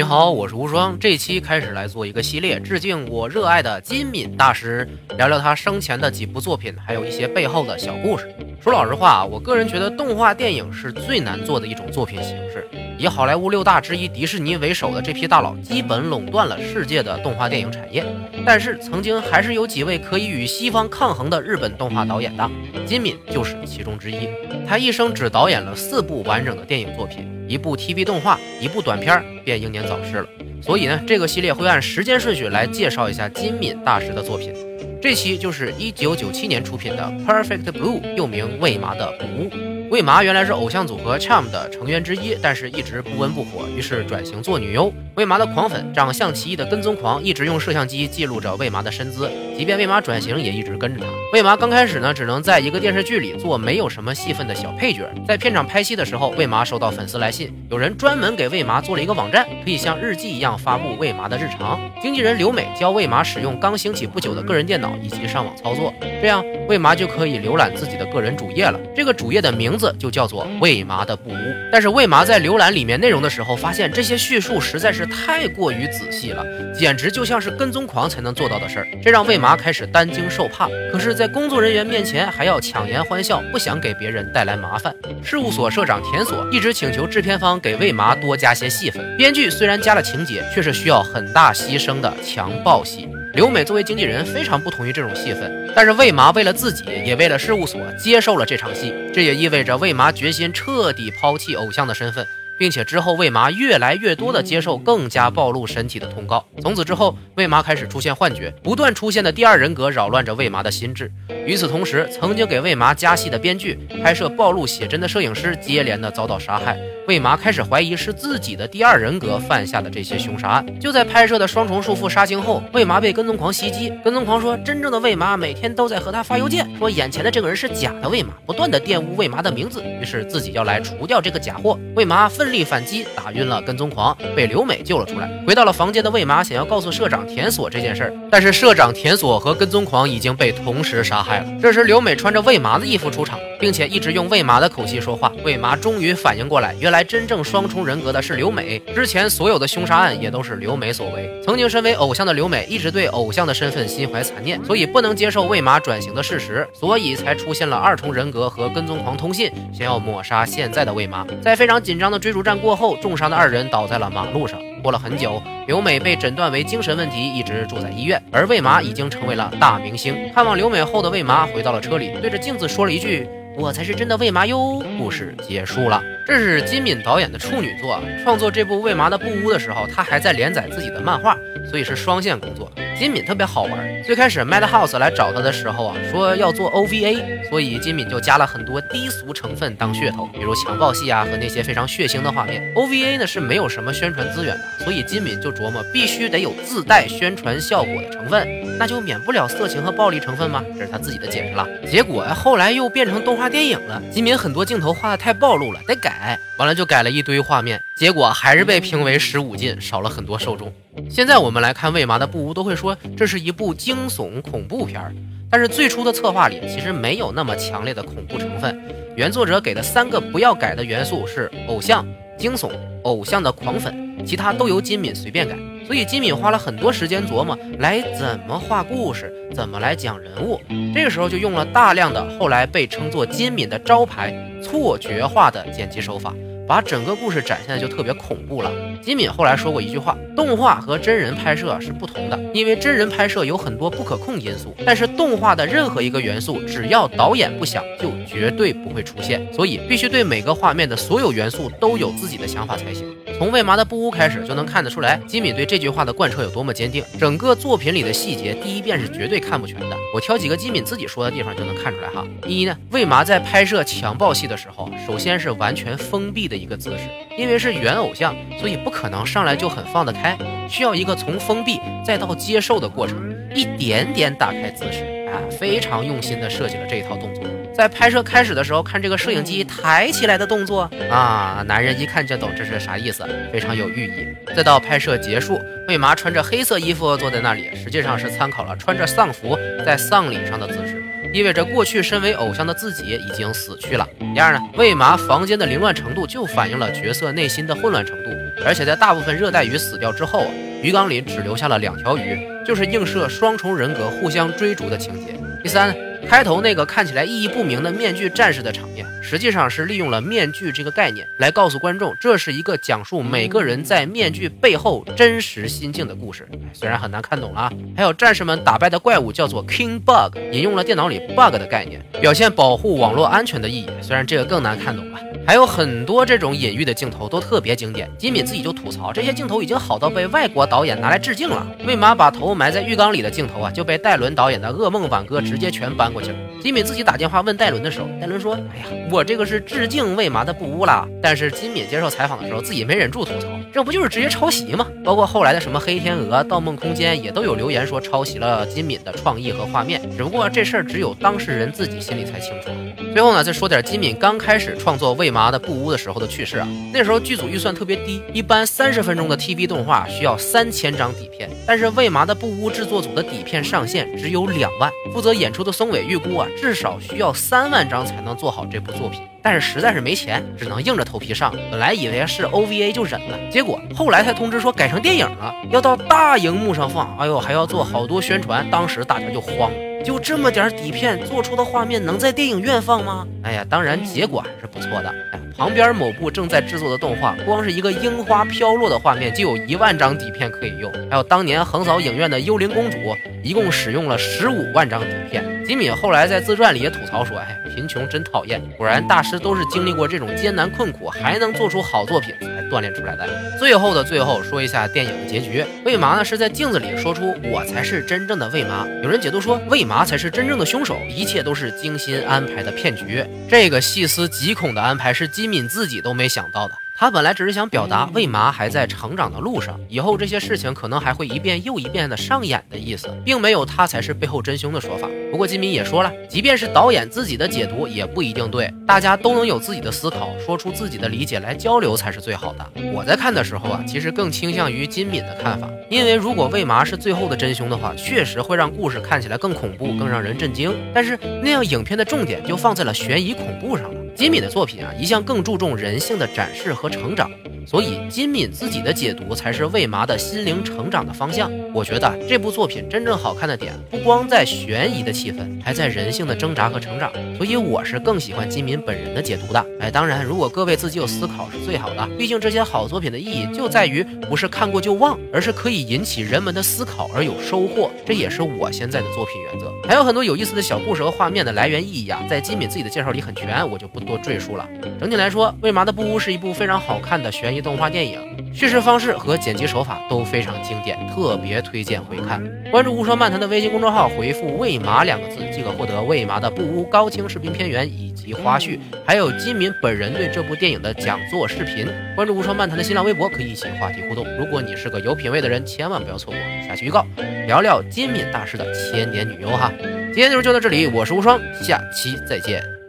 你好，我是无双。这期开始来做一个系列，致敬我热爱的金敏大师，聊聊他生前的几部作品，还有一些背后的小故事。说老实话啊，我个人觉得动画电影是最难做的一种作品形式。以好。莱坞六大之一迪士尼为首的这批大佬，基本垄断了世界的动画电影产业。但是，曾经还是有几位可以与西方抗衡的日本动画导演的，金敏就是其中之一。他一生只导演了四部完整的电影作品，一部 TV 动画，一部短片，便英年早逝了。所以呢，这个系列会按时间顺序来介绍一下金敏大师的作品。这期就是一九九七年出品的《Perfect Blue》，又名《为麻的布屋》。魏麻原来是偶像组合 Charm 的成员之一，但是一直不温不火，于是转型做女优。魏麻的狂粉，长相奇异的跟踪狂，一直用摄像机记录着魏麻的身姿，即便魏麻转型，也一直跟着他。魏麻刚开始呢，只能在一个电视剧里做没有什么戏份的小配角。在片场拍戏的时候，魏麻收到粉丝来信，有人专门给魏麻做了一个网站，可以像日记一样发布魏麻的日常。经纪人刘美教魏麻使用刚兴起不久的个人电脑以及上网操作，这样魏麻就可以浏览自己的个人主页了。这个主页的名字字就叫做为麻的不屋。但是为麻在浏览里面内容的时候，发现这些叙述实在是太过于仔细了，简直就像是跟踪狂才能做到的事儿，这让为麻开始担惊受怕。可是，在工作人员面前还要强颜欢笑，不想给别人带来麻烦。事务所社长田所一直请求制片方给为麻多加些戏份。编剧虽然加了情节，却是需要很大牺牲的强暴戏。刘美作为经纪人非常不同意这种戏份，但是魏麻为了自己，也为了事务所，接受了这场戏。这也意味着魏麻决心彻底抛弃偶像的身份。并且之后，魏麻越来越多的接受更加暴露身体的通告。从此之后，魏麻开始出现幻觉，不断出现的第二人格扰乱着魏麻的心智。与此同时，曾经给魏麻加戏的编剧、拍摄暴露写真的摄影师接连的遭到杀害。魏麻开始怀疑是自己的第二人格犯下的这些凶杀案。就在拍摄的双重束缚杀青后，魏麻被跟踪狂袭击。跟踪狂说，真正的魏麻每天都在和他发邮件，说眼前的这个人是假的魏麻，不断的玷污魏麻的名字。于是自己要来除掉这个假货。魏麻奋。力反击，打晕了跟踪狂，被刘美救了出来。回到了房间的魏麻想要告诉社长田所这件事儿，但是社长田所和跟踪狂已经被同时杀害了。这时刘美穿着魏麻的衣服出场，并且一直用魏麻的口气说话。魏麻终于反应过来，原来真正双重人格的是刘美。之前所有的凶杀案也都是刘美所为。曾经身为偶像的刘美一直对偶像的身份心怀残念，所以不能接受魏麻转型的事实，所以才出现了二重人格和跟踪狂通信，想要抹杀现在的魏麻。在非常紧张的追逐。战过后，重伤的二人倒在了马路上。过了很久，刘美被诊断为精神问题，一直住在医院。而魏麻已经成为了大明星。看望刘美后的魏麻回到了车里，对着镜子说了一句：“我才是真的为麻哟。”故事结束了。这是金敏导演的处女作。创作这部《为麻的布屋》的时候，他还在连载自己的漫画，所以是双线工作。金敏特别好玩。最开始 Madhouse 来找他的时候啊，说要做 OVA，所以金敏就加了很多低俗成分当噱头，比如强暴戏啊和那些非常血腥的画面。OVA 呢是没有什么宣传资源的，所以金敏就琢磨必须得有自带宣传效果的成分，那就免不了色情和暴力成分吗？这是他自己的解释了。结果后来又变成动画电影了，金敏很多镜头画的太暴露了，得改。完了就改了一堆画面，结果还是被评为十五禁，少了很多受众。现在我们来看《为麻的布屋》，都会说这是一部惊悚恐怖片儿，但是最初的策划里其实没有那么强烈的恐怖成分。原作者给的三个不要改的元素是偶像、惊悚、偶像的狂粉，其他都由金敏随便改。所以金敏花了很多时间琢磨来怎么画故事，怎么来讲人物。这个时候就用了大量的后来被称作金敏的招牌错觉化的剪辑手法。把整个故事展现的就特别恐怖了。金敏后来说过一句话：动画和真人拍摄是不同的，因为真人拍摄有很多不可控因素，但是动画的任何一个元素，只要导演不想，就绝对不会出现。所以必须对每个画面的所有元素都有自己的想法才行。从为麻的布屋开始就能看得出来，金敏对这句话的贯彻有多么坚定。整个作品里的细节，第一遍是绝对看不全的。我挑几个金敏自己说的地方就能看出来哈。一呢，为麻在拍摄强暴戏的时候，首先是完全封闭的一个姿势，因为是原偶像，所以不可能上来就很放得开，需要一个从封闭再到接受的过程，一点点打开姿势啊，非常用心的设计了这一套动作。在拍摄开始的时候，看这个摄影机抬起来的动作啊，男人一看就懂这是啥意思，非常有寓意。再到拍摄结束，为麻穿着黑色衣服坐在那里，实际上是参考了穿着丧服在丧礼上的姿势，意味着过去身为偶像的自己已经死去了。第二呢，为嘛房间的凌乱程度就反映了角色内心的混乱程度。而且在大部分热带鱼死掉之后，鱼缸里只留下了两条鱼，就是映射双重人格互相追逐的情节。第三。开头那个看起来意义不明的面具战士的场面，实际上是利用了面具这个概念来告诉观众，这是一个讲述每个人在面具背后真实心境的故事。虽然很难看懂啊。还有战士们打败的怪物叫做 King Bug，引用了电脑里 bug 的概念，表现保护网络安全的意义。虽然这个更难看懂了。还有很多这种隐喻的镜头都特别经典，金敏自己就吐槽这些镜头已经好到被外国导演拿来致敬了。为嘛把头埋在浴缸里的镜头啊，就被戴伦导演的《噩梦挽歌》直接全搬过去了。金敏自己打电话问戴伦的时候，戴伦说：“哎呀，我这个是致敬为嘛的布屋啦。”但是金敏接受采访的时候，自己没忍住吐槽：“这不就是直接抄袭吗？”包括后来的什么《黑天鹅》《盗梦空间》也都有留言说抄袭了金敏的创意和画面，只不过这事儿只有当事人自己心里才清楚。最后呢，再说点金敏刚开始创作《为麻》的布屋的时候的趣事啊。那时候剧组预算特别低，一般三十分钟的 TV 动画需要三千张底片，但是《为麻》的布屋制作组的底片上限只有两万。负责演出的松尾预估啊，至少需要三万张才能做好这部作品，但是实在是没钱，只能硬着头皮上。本来以为是 OVA 就忍了，结果后来才通知说改成电影了，要到大荧幕上放。哎呦，还要做好多宣传，当时大家就慌了。就这么点底片做出的画面能在电影院放吗？哎呀，当然结果还是不错的。哎，旁边某部正在制作的动画，光是一个樱花飘落的画面就有一万张底片可以用。还有当年横扫影院的《幽灵公主》，一共使用了十五万张底片。吉米后来在自传里也吐槽说：“哎，贫穷真讨厌。”果然，大师都是经历过这种艰难困苦，还能做出好作品才。锻炼出来的。最后的最后，说一下电影的结局。魏麻呢是在镜子里说出“我才是真正的魏麻”。有人解读说，魏麻才是真正的凶手，一切都是精心安排的骗局。这个细思极恐的安排是金敏自己都没想到的。他本来只是想表达魏麻还在成长的路上，以后这些事情可能还会一遍又一遍的上演的意思，并没有他才是背后真凶的说法。不过金敏也说了，即便是导演自己的解读也不一定对，大家都能有自己的思考，说出自己的理解来交流才是最好的。我在看的时候啊，其实更倾向于金敏的看法，因为如果魏麻是最后的真凶的话，确实会让故事看起来更恐怖、更让人震惊。但是那样影片的重点就放在了悬疑恐怖上了。金敏的作品啊，一向更注重人性的展示和成长。所以金敏自己的解读才是魏麻的心灵成长的方向。我觉得这部作品真正好看的点，不光在悬疑的气氛，还在人性的挣扎和成长。所以我是更喜欢金敏本人的解读的。哎，当然，如果各位自己有思考是最好的。毕竟这些好作品的意义就在于不是看过就忘，而是可以引起人们的思考而有收获。这也是我现在的作品原则。还有很多有意思的小故事和画面的来源意义啊，在金敏自己的介绍里很全，我就不多赘述了。整体来说，魏麻的布屋是一部非常好看的悬。疑动画电影，叙事方式和剪辑手法都非常经典，特别推荐回看。关注无双漫谈的微信公众号，回复“魏麻”两个字，即可获得魏麻的布屋高清视频片源以及花絮，还有金敏本人对这部电影的讲座视频。关注无双漫谈的新浪微博，可以一起话题互动。如果你是个有品位的人，千万不要错过下期预告，聊聊金敏大师的千年女优哈。今天内容就到这里，我是无双，下期再见。